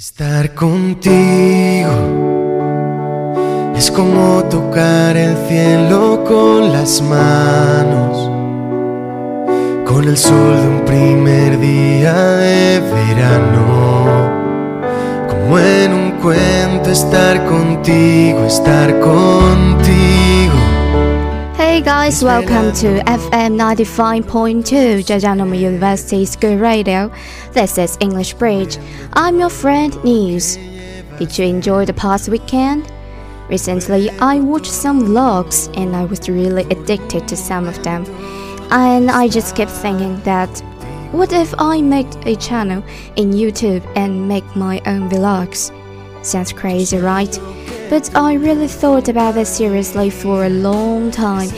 Estar contigo es como tocar el cielo con las manos, con el sol de un primer día de verano, como en un cuento estar contigo, estar contigo. Hey guys, welcome to FM 95.2 Jajangmyeon University School Radio. This is English Bridge. I'm your friend News. Did you enjoy the past weekend? Recently, I watched some vlogs and I was really addicted to some of them. And I just kept thinking that what if I make a channel in YouTube and make my own vlogs? Sounds crazy, right? But I really thought about this seriously for a long time,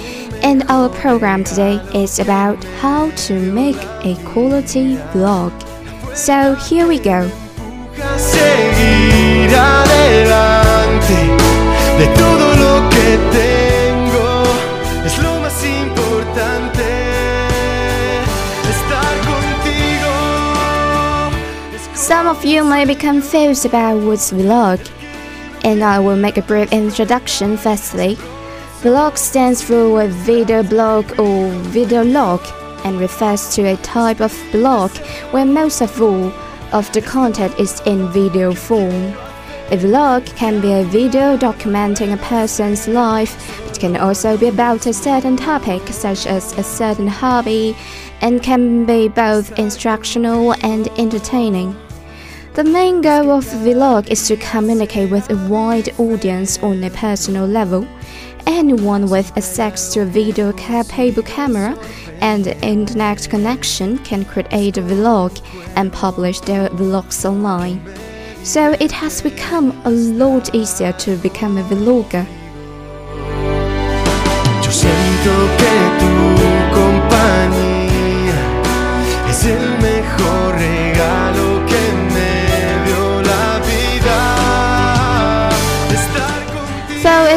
and our program today is about how to make a quality vlog. So here we go. Seguir adelante de todo lo que tengo es lo más importante. Estar contigo. Some of you may be confused about what's vlog, and I will make a brief introduction firstly. Vlog stands for a video blog or video log and refers to a type of blog where most of all of the content is in video form. A vlog can be a video documenting a person's life. It can also be about a certain topic, such as a certain hobby, and can be both instructional and entertaining. The main goal of vlog is to communicate with a wide audience on a personal level. Anyone with access to a video capable camera and internet connection can create a vlog and publish their vlogs online. So it has become a lot easier to become a vlogger.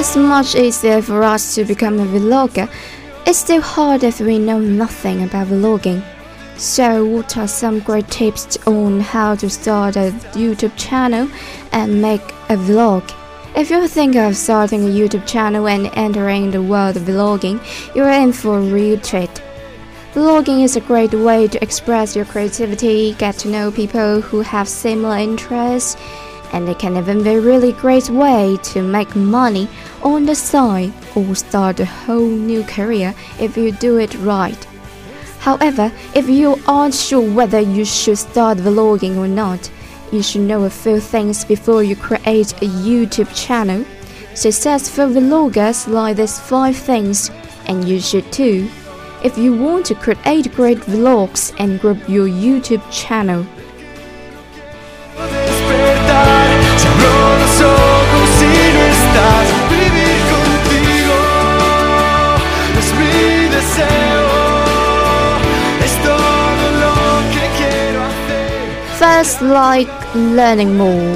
It's much easier for us to become a vlogger, it's still hard if we know nothing about vlogging. So, what are some great tips on how to start a YouTube channel and make a vlog? If you think of starting a YouTube channel and entering the world of vlogging, you're in for a real treat. Vlogging is a great way to express your creativity, get to know people who have similar interests, and it can even be a really great way to make money on the side or start a whole new career if you do it right. However, if you aren't sure whether you should start vlogging or not, you should know a few things before you create a YouTube channel. Successful vloggers like these five things, and you should too. If you want to create great vlogs and grow your YouTube channel, First, like learning more.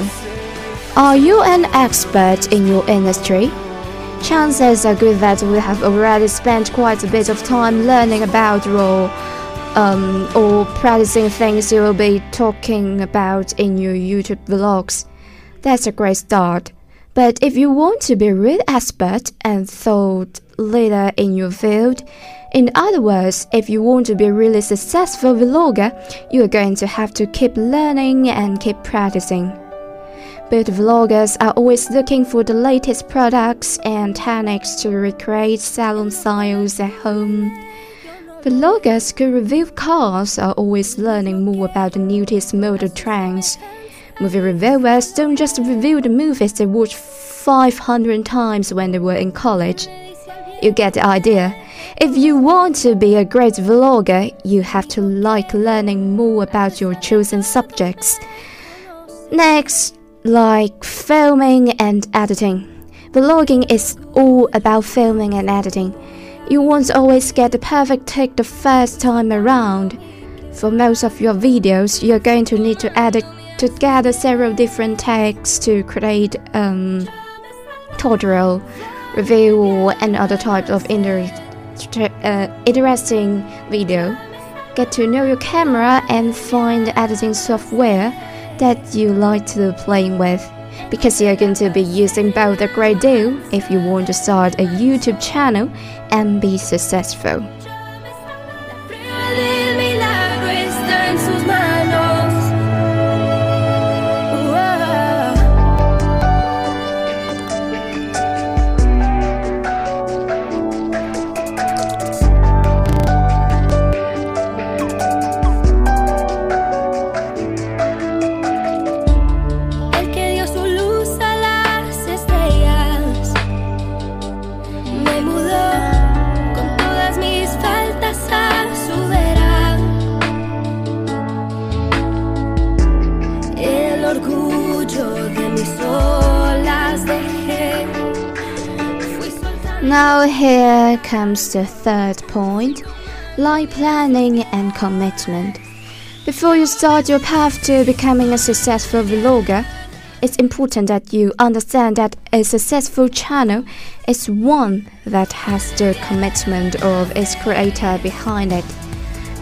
Are you an expert in your industry? Chances are good that we have already spent quite a bit of time learning about or, um, or practicing things you will be talking about in your YouTube vlogs. That's a great start. But if you want to be a real expert and thought leader in your field, in other words, if you want to be a really successful vlogger, you are going to have to keep learning and keep practicing. But vloggers are always looking for the latest products and techniques to recreate salon styles at home. Vloggers who review cars are always learning more about the newest motor trends. Movie reviewers don't just review the movies they watched 500 times when they were in college. You get the idea. If you want to be a great vlogger, you have to like learning more about your chosen subjects. Next, like filming and editing. Vlogging is all about filming and editing. You won't always get the perfect take the first time around. For most of your videos, you're going to need to edit together several different takes to create um, tutorial, review, and other types of inter- uh, interesting video. Get to know your camera and find the editing software that you like to playing with because you're going to be using both a great deal if you want to start a YouTube channel and be successful. Comes the third point like planning and commitment. Before you start your path to becoming a successful vlogger, it's important that you understand that a successful channel is one that has the commitment of its creator behind it.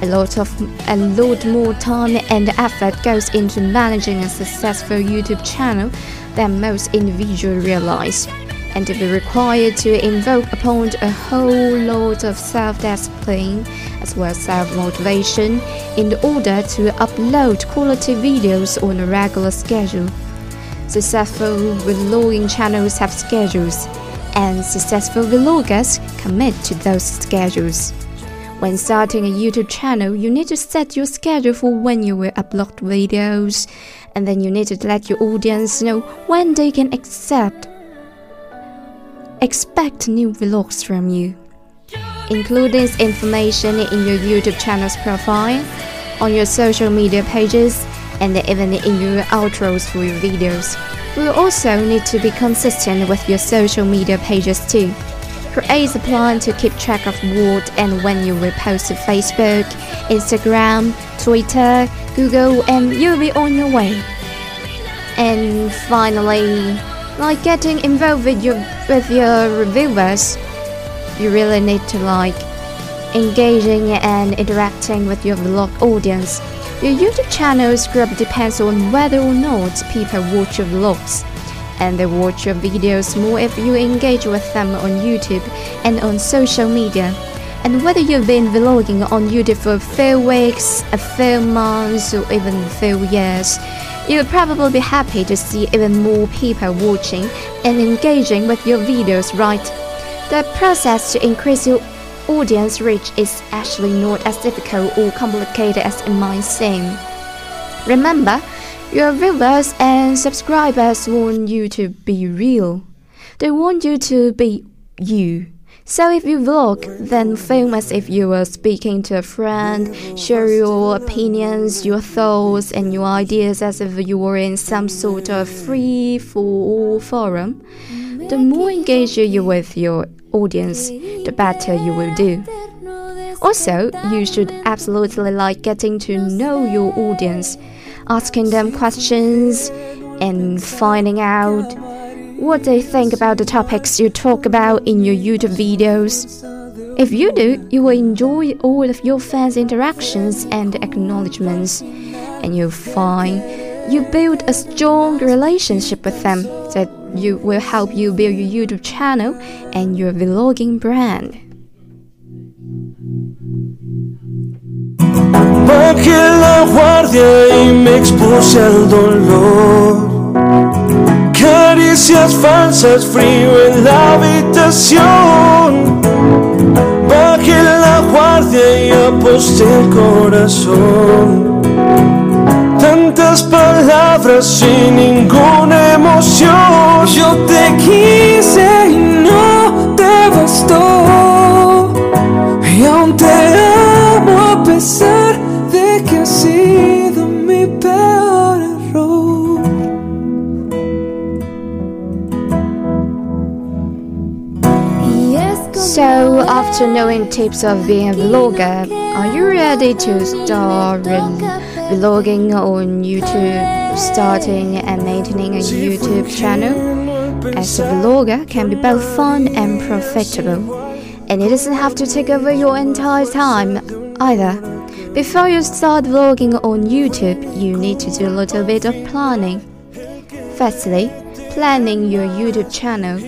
A lot of a lot more time and effort goes into managing a successful YouTube channel than most individuals realize and to be required to invoke upon a whole lot of self-discipline as well as self-motivation in order to upload quality videos on a regular schedule. Successful vlogging channels have schedules, and successful vloggers commit to those schedules. When starting a YouTube channel, you need to set your schedule for when you will upload videos, and then you need to let your audience know when they can accept expect new vlogs from you. Include this information in your YouTube channel's profile, on your social media pages, and even in your outros for your videos. You also need to be consistent with your social media pages too. Create a plan to keep track of what and when you will post to Facebook, Instagram, Twitter, Google, and you'll be on your way. And finally, like getting involved with your with your reviewers you really need to like engaging and interacting with your vlog audience. Your youtube channel's growth depends on whether or not people watch your vlogs. And they watch your videos more if you engage with them on youtube and on social media. And whether you've been vlogging on youtube for a few weeks a few months or even a few years You'll probably be happy to see even more people watching and engaging with your videos, right? The process to increase your audience reach is actually not as difficult or complicated as it might seem. Remember, your viewers and subscribers want you to be real. They want you to be you. So if you vlog, then film as if you were speaking to a friend, share your opinions, your thoughts, and your ideas as if you were in some sort of free for forum. The more engaged you with your audience, the better you will do. Also, you should absolutely like getting to know your audience, asking them questions, and finding out what they think about the topics you talk about in your YouTube videos. If you do, you will enjoy all of your fans' interactions and acknowledgements, and you'll find you build a strong relationship with them that you will help you build your YouTube channel and your vlogging brand. Bajé la guardia y me dolor. Caricias falsas, frío en la habitación. Bajé la guardia y aposté el corazón. Tantas palabras sin ninguna emoción. Yo te quise y no te bastó. Knowing tips of being a vlogger, are you ready to start vlogging on YouTube, starting and maintaining a YouTube channel? As a vlogger can be both fun and profitable, and it doesn't have to take over your entire time either Before you start vlogging on YouTube, you need to do a little bit of planning. Firstly, planning your YouTube channel.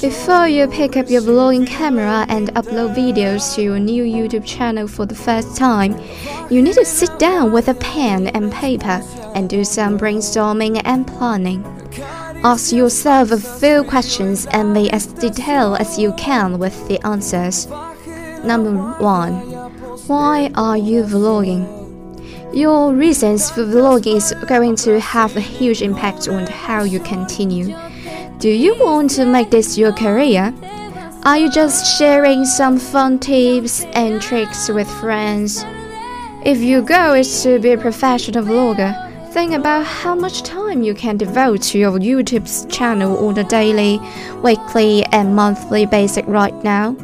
Before you pick up your vlogging camera and upload videos to your new YouTube channel for the first time, you need to sit down with a pen and paper and do some brainstorming and planning. Ask yourself a few questions and be as detailed as you can with the answers. Number 1. Why are you vlogging? Your reasons for vlogging is going to have a huge impact on how you continue. Do you want to make this your career? Are you just sharing some fun tips and tricks with friends? If your goal is to be a professional vlogger, think about how much time you can devote to your YouTube channel on a daily, weekly, and monthly basis right now.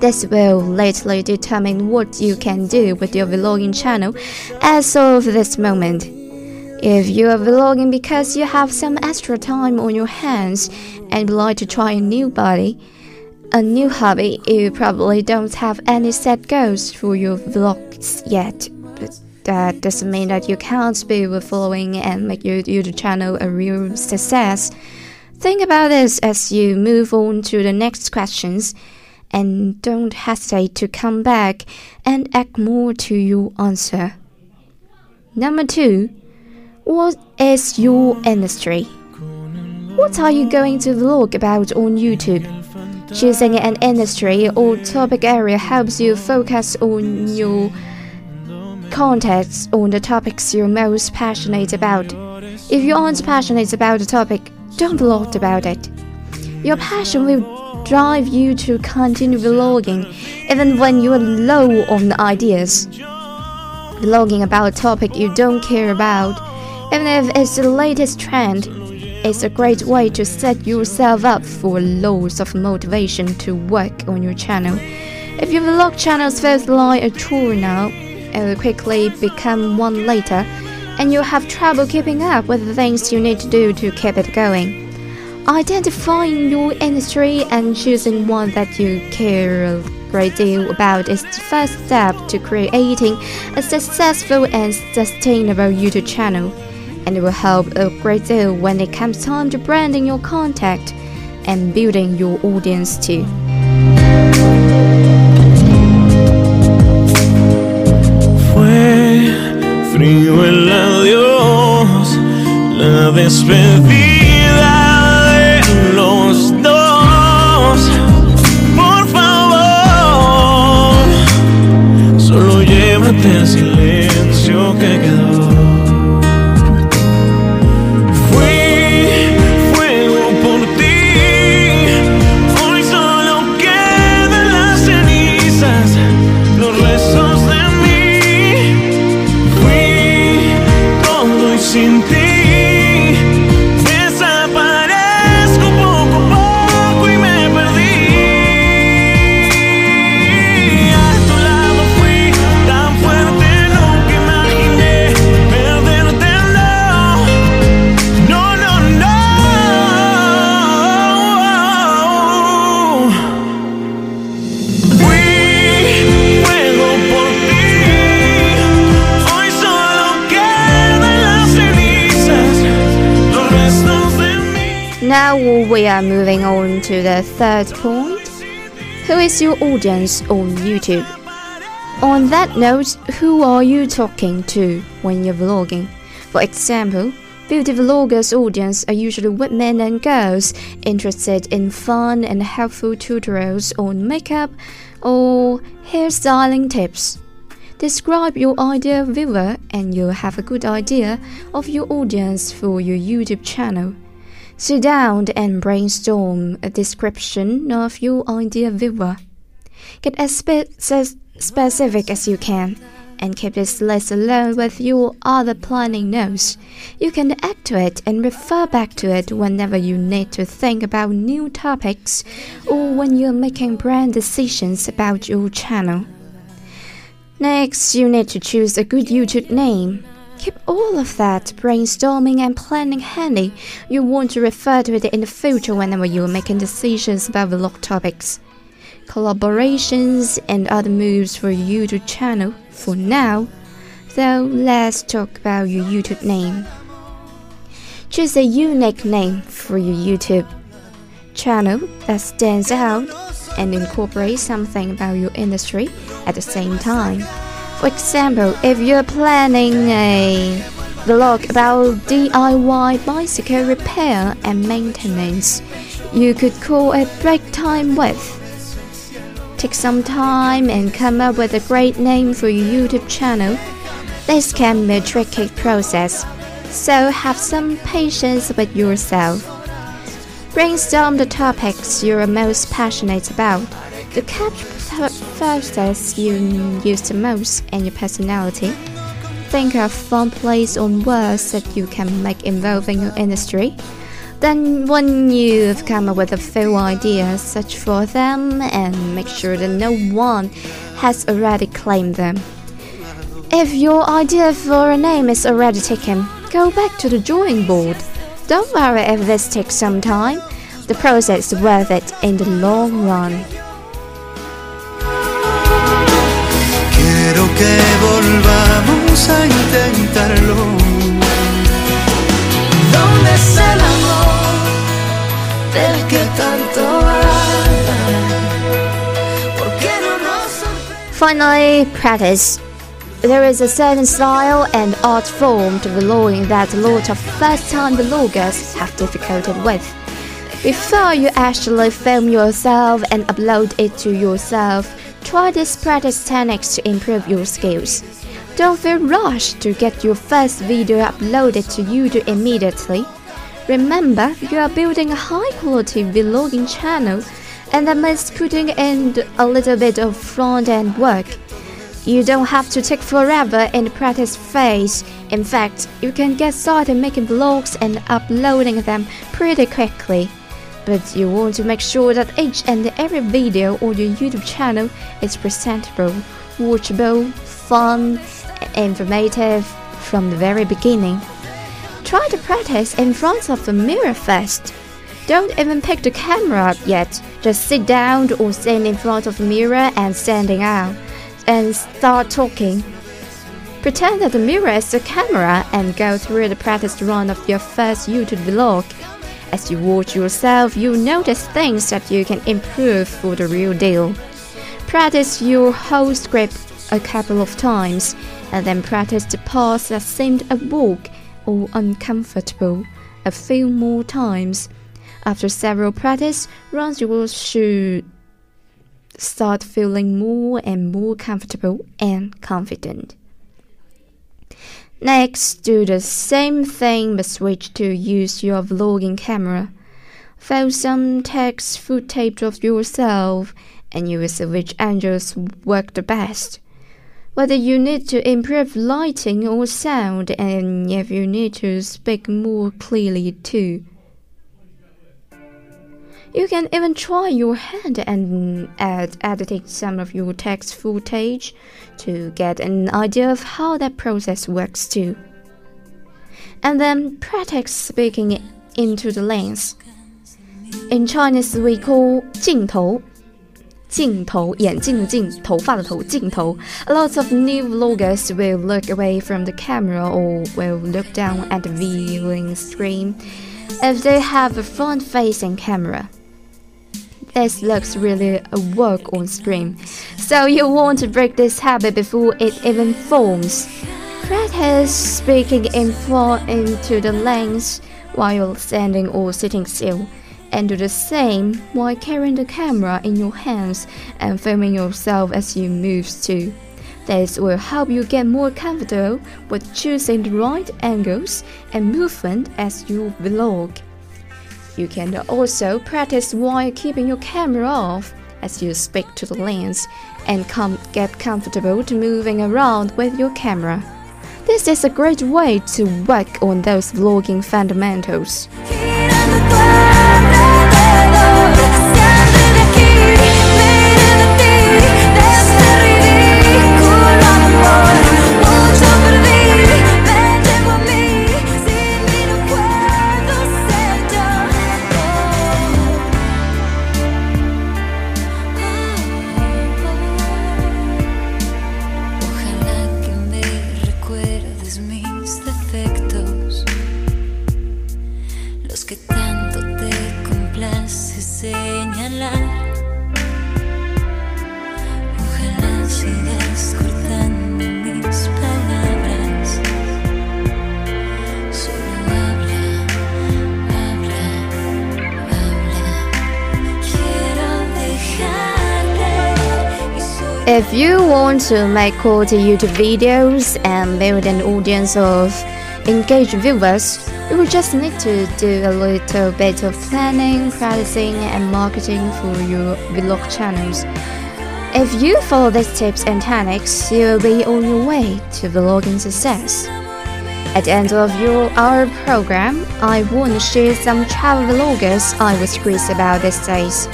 This will later determine what you can do with your vlogging channel as of this moment. If you are vlogging because you have some extra time on your hands and would like to try a new body, a new hobby, you probably don't have any set goals for your vlogs yet. But that doesn't mean that you can't be following and make your YouTube channel a real success. Think about this as you move on to the next questions and don't hesitate to come back and add more to your answer. Number two, what is your industry? What are you going to vlog about on YouTube? Choosing an industry or topic area helps you focus on your context on the topics you're most passionate about. If you aren't passionate about a topic, don't vlog about it. Your passion will drive you to continue vlogging even when you are low on ideas. Vlogging about a topic you don't care about even if it's the latest trend, it's a great way to set yourself up for loads of motivation to work on your channel. If your vlog channels feels like a chore now, it will quickly become one later, and you'll have trouble keeping up with the things you need to do to keep it going. Identifying your industry and choosing one that you care a great deal about is the first step to creating a successful and sustainable YouTube channel and it will help a great deal when it comes time to branding your contact and building your audience too. Fue frío el adiós, la despedida to the third point. Who is your audience on YouTube? On that note, who are you talking to when you're vlogging? For example, beauty vloggers' audience are usually women and girls interested in fun and helpful tutorials on makeup or hairstyling tips. Describe your ideal viewer and you'll have a good idea of your audience for your YouTube channel. Sit down and brainstorm a description of your ideal viewer. Get as spe specific as you can and keep this list alone with your other planning notes. You can add to it and refer back to it whenever you need to think about new topics or when you're making brand decisions about your channel. Next, you need to choose a good YouTube name. Keep all of that brainstorming and planning handy. You want to refer to it in the future whenever you are making decisions about vlog topics. collaborations, and other moves for your YouTube channel for now. So let's talk about your YouTube name. Choose a unique name for your YouTube channel that stands out and incorporates something about your industry at the same time. For example, if you're planning a vlog about DIY bicycle repair and maintenance, you could call it Break Time With. Take some time and come up with a great name for your YouTube channel. This can be a tricky process, so have some patience with yourself. Brainstorm the topics you're most passionate about, the capture photos you use the most, and your personality. Think of fun plays on words that you can make involving your industry. Then, when you've come up with a few ideas, search for them and make sure that no one has already claimed them. If your idea for a name is already taken, go back to the drawing board. Don't worry if this takes some time. The process is worth it in the long run. Que volvamos a intentarlo. ¿Dónde es el amor del que tanto? ¿Por qué no nos Finally, practice. There is a certain style and art form to vlogging that a lot of first-time vloggers have difficulty with. Before you actually film yourself and upload it to yourself, try these practice techniques to improve your skills. Don't feel rushed to get your first video uploaded to YouTube immediately. Remember, you are building a high quality vlogging channel and that means putting in a little bit of front end work. You don't have to take forever in the practice phase. In fact, you can get started making vlogs and uploading them pretty quickly. But you want to make sure that each and every video on your YouTube channel is presentable, watchable, fun, informative from the very beginning. Try to practice in front of the mirror first. Don't even pick the camera up yet. Just sit down or stand in front of the mirror and standing out and start talking. Pretend that the mirror is the camera and go through the practice run of your first YouTube vlog. As you watch yourself, you notice things that you can improve for the real deal. Practice your whole script a couple of times, and then practice the parts that seemed a awkward or uncomfortable a few more times. After several practice runs, you should start feeling more and more comfortable and confident. Next, do the same thing but switch to use your vlogging camera. Find some text footage of yourself and you will see which angles work the best. Whether you need to improve lighting or sound and if you need to speak more clearly too. You can even try your hand and add editing some of your text footage to get an idea of how that process works too. And then practice speaking into the lens. In Chinese we call 镜头镜头，眼镜的镜，头发的头，镜头。A lot of new vloggers will look away from the camera or will look down at the viewing screen if they have a front-facing camera this looks really a work on screen. So you want to break this habit before it even forms. Practice speaking in front into the lens while standing or sitting still. And do the same while carrying the camera in your hands and filming yourself as you move too. This will help you get more comfortable with choosing the right angles and movement as you vlog. You can also practice while keeping your camera off as you speak to the lens and get comfortable to moving around with your camera. This is a great way to work on those vlogging fundamentals. If you want to make quality YouTube videos and build an audience of engaged viewers, you will just need to do a little bit of planning, pricing, and marketing for your vlog channels. If you follow these tips and techniques, you will be on your way to vlogging success. At the end of your our program, I want to share some travel vloggers I was curious about these days.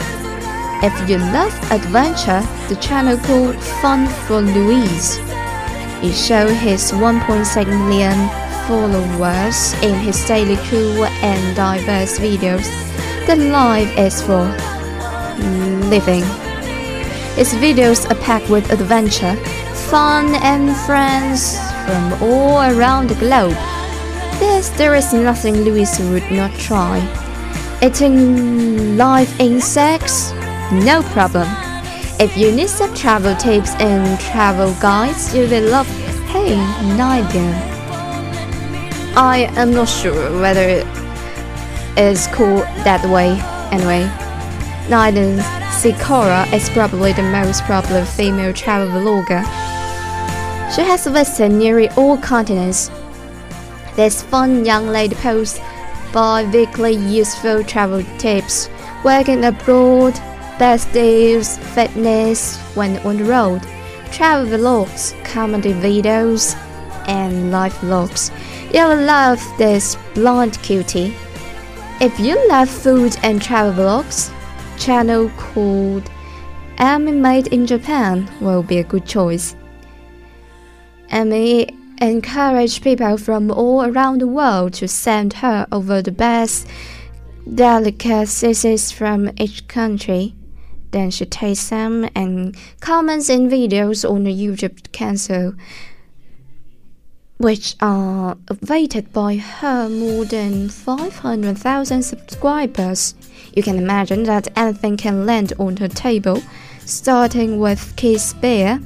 If you love adventure, the channel called Fun for Louis. It shows his 1.6 million followers in his daily cool and diverse videos. The life is for living. His videos are packed with adventure, fun, and friends from all around the globe. This there is nothing Louis would not try. Eating live insects? No problem. If you need some travel tips and travel guides, you will love Hey Nadine. I am not sure whether it is called that way anyway. Nadine Sykora is probably the most popular female travel vlogger. She has visited nearly all continents. This fun young lady posts bi-weekly useful travel tips, working abroad, best deals, fitness when on the road, travel vlogs, comedy videos, and live vlogs. You'll love this blonde cutie. If you love food and travel vlogs, channel called Emmy Made in Japan will be a good choice. Emmy encouraged people from all around the world to send her over the best delicacies from each country. Then she tastes them and comments in videos on the YouTube channel which are rated by her more than 500,000 subscribers. You can imagine that anything can land on her table, starting with kiss bear,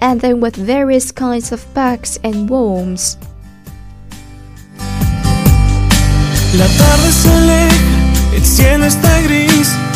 and then with various kinds of bugs and worms. La tarde se aleja, el cielo está gris,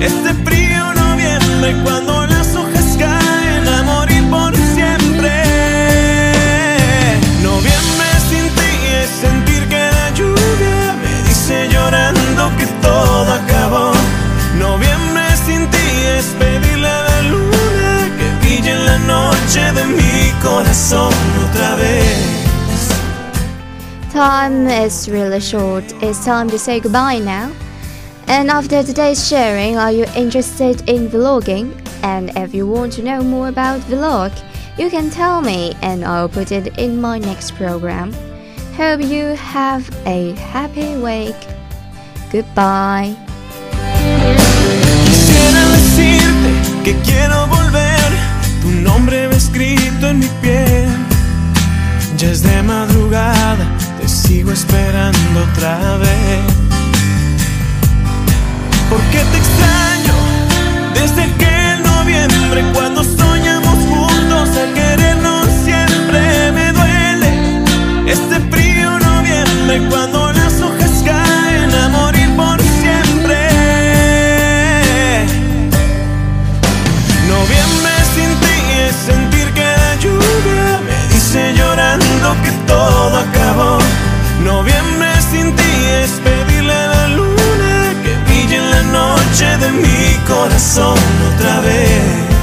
este frío noviembre cuando las hojas caen a morir por siempre. Noviembre sin ti es sentir que la lluvia me dice llorando que todo acabó. Noviembre sin ti es pedirle a la luna que brille en la noche de mi corazón otra vez. Time is really short. It's time to say goodbye now. And after today's sharing, are you interested in vlogging? And if you want to know more about vlog, you can tell me and I'll put it in my next program. Hope you have a happy week. Goodbye. Ya es de madrugada, te sigo esperando otra vez. ¿Por qué te extraño? corazón otra vez.